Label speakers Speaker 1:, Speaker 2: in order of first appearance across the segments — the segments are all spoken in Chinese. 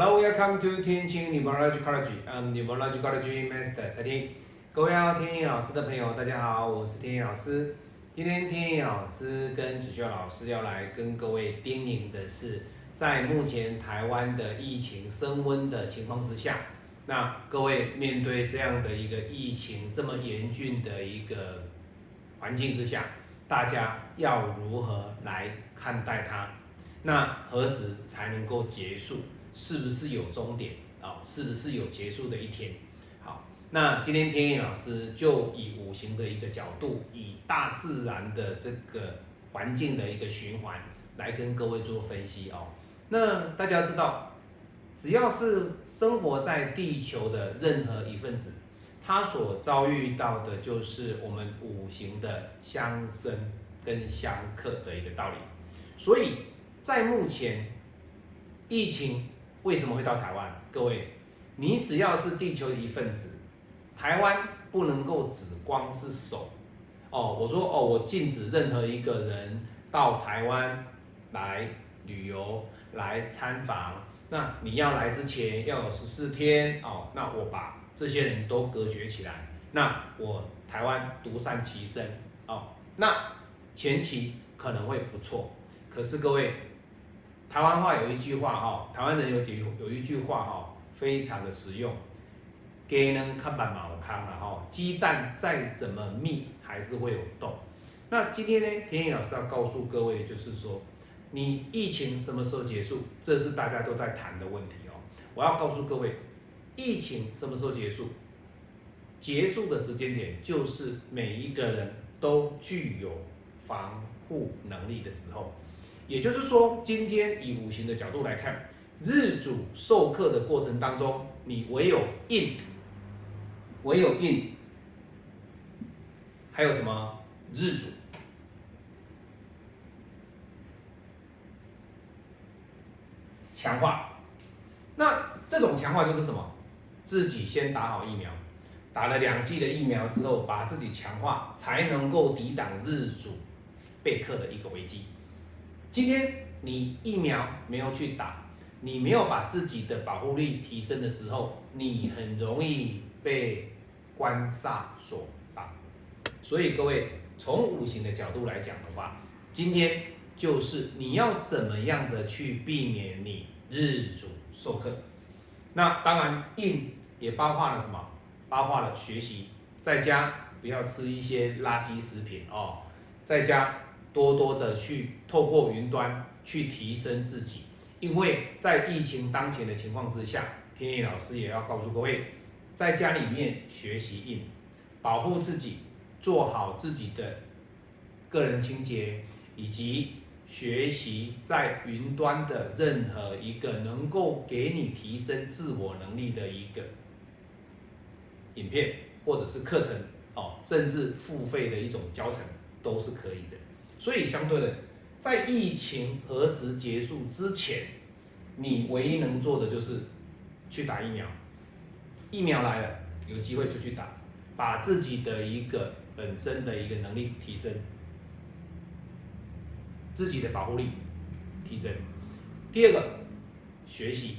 Speaker 1: Hello, welcome to 天晴 Numerology. I'm Numerology Master 蔡天。各位要天意老师的朋友，大家好，我是天意老师。今天天意老师跟子修老师要来跟各位叮咛的是，在目前台湾的疫情升温的情况之下，那各位面对这样的一个疫情这么严峻的一个环境之下，大家要如何来看待它？那何时才能够结束？是不是有终点啊？是不是有结束的一天？好，那今天天意老师就以五行的一个角度，以大自然的这个环境的一个循环来跟各位做分析哦。那大家知道，只要是生活在地球的任何一份子，他所遭遇到的就是我们五行的相生跟相克的一个道理。所以在目前疫情。为什么会到台湾？各位，你只要是地球的一份子，台湾不能够只光是守哦。我说哦，我禁止任何一个人到台湾来旅游、来参访。那你要来之前要有十四天哦。那我把这些人都隔绝起来。那我台湾独善其身哦。那前期可能会不错，可是各位。台湾话有一句话哈，台湾人有几有一句话哈，非常的实用。鸡呢看板毛康了哈，鸡蛋再怎么密还是会有洞。那今天呢，田野老师要告诉各位，就是说，你疫情什么时候结束？这是大家都在谈的问题哦。我要告诉各位，疫情什么时候结束？结束的时间点就是每一个人都具有防护能力的时候。也就是说，今天以五行的角度来看，日主授课的过程当中，你唯有印，唯有印，还有什么日主强化？那这种强化就是什么？自己先打好疫苗，打了两剂的疫苗之后，把自己强化，才能够抵挡日主备课的一个危机。今天你疫苗没有去打，你没有把自己的保护力提升的时候，你很容易被官煞所杀。所以各位从五行的角度来讲的话，今天就是你要怎么样的去避免你日主受克。那当然印也包括了什么？包括了学习，在家不要吃一些垃圾食品哦，在家。多多的去透过云端去提升自己，因为在疫情当前的情况之下，天意老师也要告诉各位，在家里面学习印，保护自己，做好自己的个人清洁，以及学习在云端的任何一个能够给你提升自我能力的一个影片或者是课程哦，甚至付费的一种教程都是可以的。所以相对的，在疫情何时结束之前，你唯一能做的就是去打疫苗。疫苗来了，有机会就去打，把自己的一个本身的一个能力提升，自己的保护力提升。第二个，学习，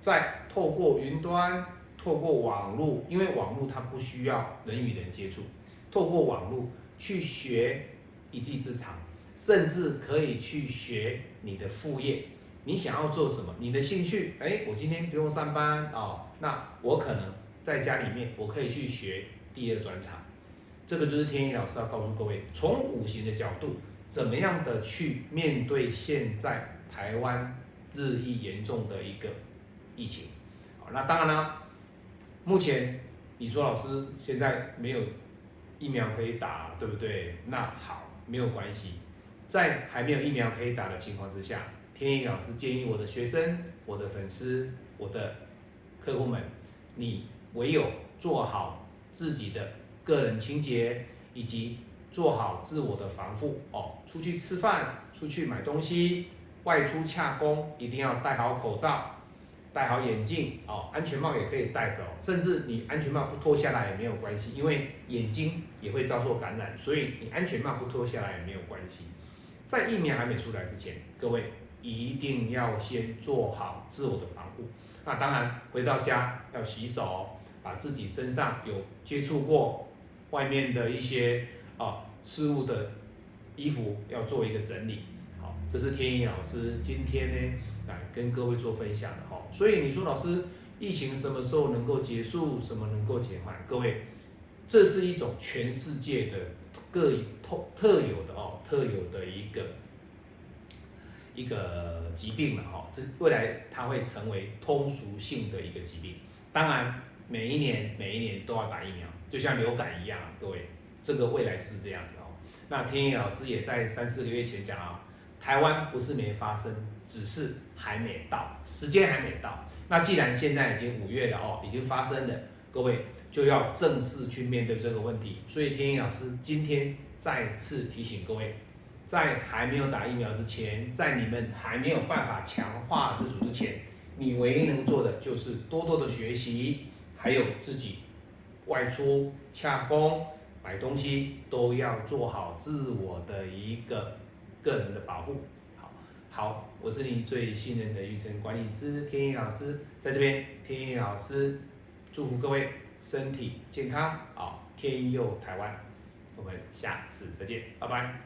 Speaker 1: 在透过云端、透过网络，因为网络它不需要人与人接触，透过网络去学。一技之长，甚至可以去学你的副业。你想要做什么？你的兴趣？哎，我今天不用上班哦，那我可能在家里面，我可以去学第二专长。这个就是天意老师要告诉各位，从五行的角度，怎么样的去面对现在台湾日益严重的一个疫情。好，那当然了，目前你说老师现在没有疫苗可以打，对不对？那好。没有关系，在还没有疫苗可以打的情况之下，天意老师建议我的学生、我的粉丝、我的客户们，你唯有做好自己的个人清洁，以及做好自我的防护哦。出去吃饭、出去买东西、外出洽工，一定要戴好口罩。戴好眼镜哦，安全帽也可以戴着，甚至你安全帽不脱下来也没有关系，因为眼睛也会遭受感染，所以你安全帽不脱下来也没有关系。在疫苗还没出来之前，各位一定要先做好自我的防护。那当然，回到家要洗手，把自己身上有接触过外面的一些啊事物的衣服要做一个整理。这是天意老师今天呢来跟各位做分享的哈。所以你说老师，疫情什么时候能够结束？什么能够减缓？各位，这是一种全世界的各特特有的哦，特有的一个。一个疾病了哈，这未来它会成为通俗性的一个疾病。当然，每一年每一年都要打疫苗，就像流感一样，各位，这个未来就是这样子哦。那天野老师也在三四个月前讲啊，台湾不是没发生，只是还没到，时间还没到。那既然现在已经五月了哦，已经发生了，各位就要正式去面对这个问题。所以天野老师今天再次提醒各位。在还没有打疫苗之前，在你们还没有办法强化自主之前，你唯一能做的就是多多的学习，还有自己外出洽工买东西都要做好自我的一个个人的保护。好好我是你最信任的育程管理师天意老师在这边天意老师祝福各位身体健康。好天佑台湾我们下次再见拜拜。